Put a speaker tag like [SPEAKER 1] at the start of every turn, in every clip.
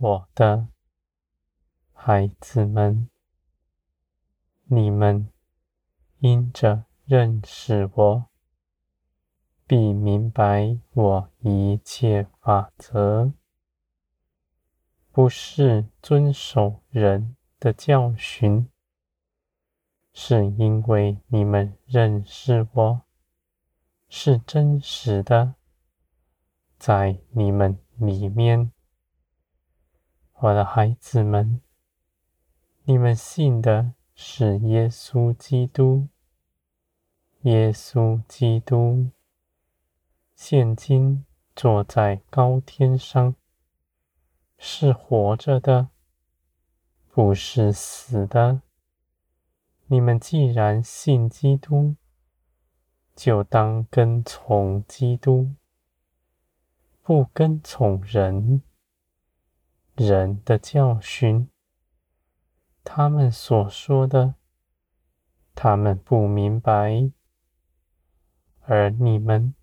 [SPEAKER 1] 我的孩子们，你们因着认识我，必明白我一切法则，不是遵守人的教训，是因为你们认识我，是真实的，在你们里面。我的孩子们，你们信的是耶稣基督，耶稣基督。现今坐在高天上，是活着的，不是死的。你们既然信基督，就当跟从基督，不跟从人，人的教训。他们所说的，他们不明白，而你们。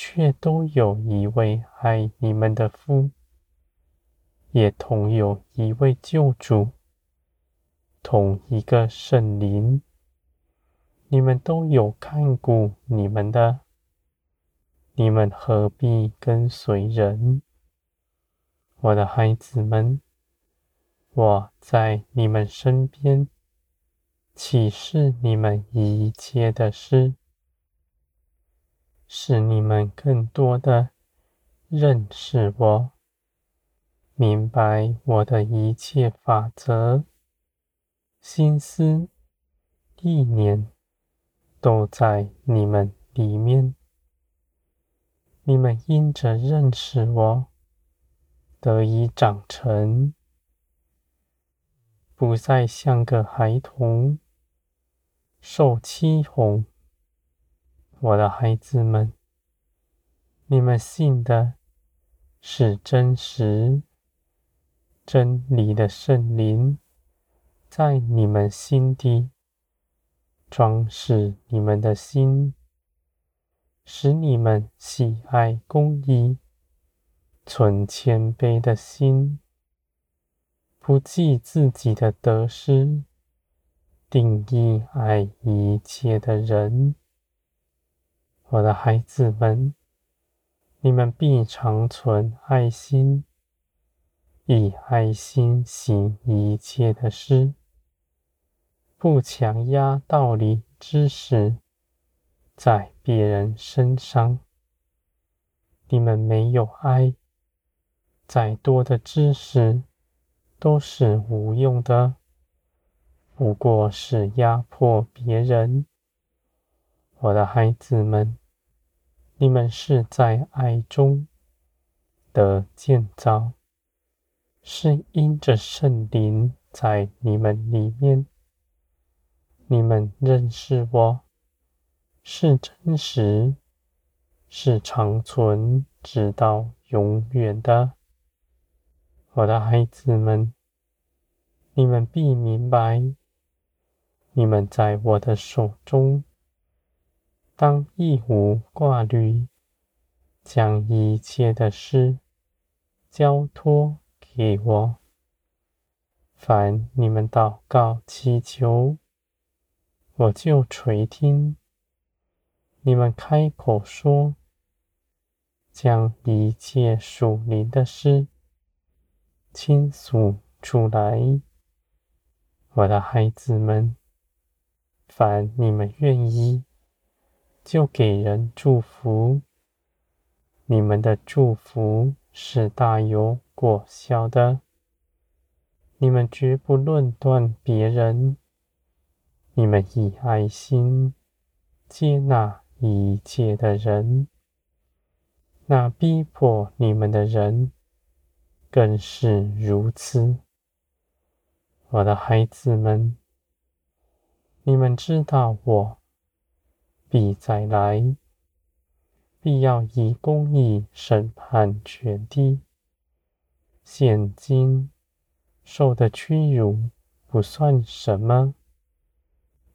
[SPEAKER 1] 却都有一位爱你们的父，也同有一位救主，同一个圣灵。你们都有看顾你们的，你们何必跟随人？我的孩子们，我在你们身边，启示你们一切的事。使你们更多的认识我，明白我的一切法则、心思、意念，都在你们里面。你们因着认识我，得以长成，不再像个孩童，受欺哄。我的孩子们，你们信的是真实真理的圣灵，在你们心底装饰你们的心，使你们喜爱公义，存谦卑的心，不计自己的得失，定义爱一切的人。我的孩子们，你们必长存爱心，以爱心行一切的事，不强压道理知识在别人身上。你们没有爱，再多的知识都是无用的，不过是压迫别人。我的孩子们，你们是在爱中的建造，是因着圣灵在你们里面。你们认识我，是真实，是长存直到永远的。我的孩子们，你们必明白，你们在我的手中。当一无挂虑，将一切的事交托给我。凡你们祷告祈求，我就垂听。你们开口说，将一切属灵的事倾诉出来。我的孩子们，凡你们愿意。就给人祝福，你们的祝福是大有果效的。你们绝不论断别人，你们以爱心接纳一切的人。那逼迫你们的人更是如此。我的孩子们，你们知道我。必再来，必要以公义审判全地。现今受的屈辱不算什么，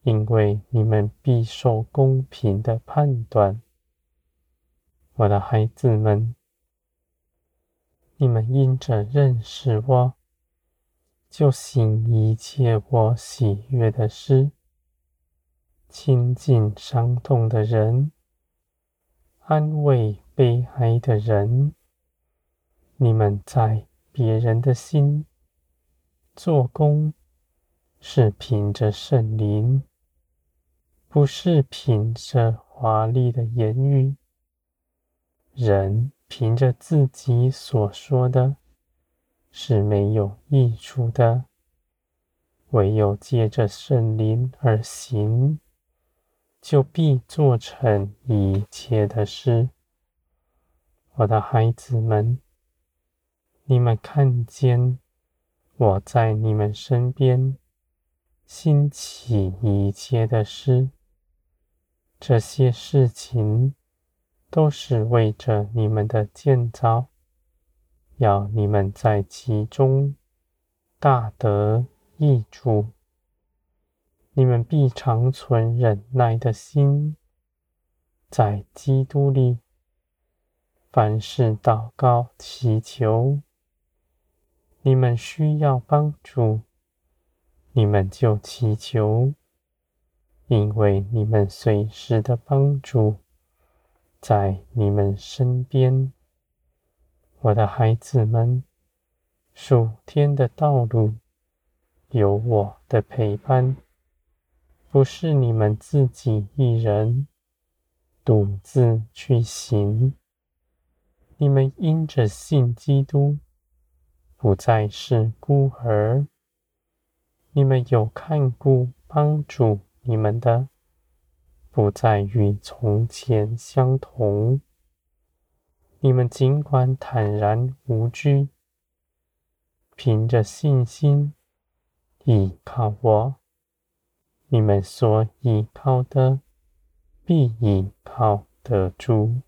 [SPEAKER 1] 因为你们必受公平的判断。我的孩子们，你们因着认识我，就行一切我喜悦的事，亲近伤痛的人，安慰悲哀的人。你们在别人的心做工，是凭着圣灵，不是凭着华丽的言语。人凭着自己所说的，是没有益处的；唯有借着圣灵而行，就必做成一切的事。我的孩子们，你们看见我在你们身边兴起一切的事，这些事情。都是为着你们的建造，要你们在其中大得益处。你们必长存忍耐的心，在基督里，凡事祷告祈求。你们需要帮助，你们就祈求，因为你们随时的帮助。在你们身边，我的孩子们，属天的道路有我的陪伴，不是你们自己一人独自去行。你们因着信基督，不再是孤儿，你们有看顾帮助你们的。不再与从前相同。你们尽管坦然无惧，凭着信心依靠我。你们所依靠的，必依靠得住。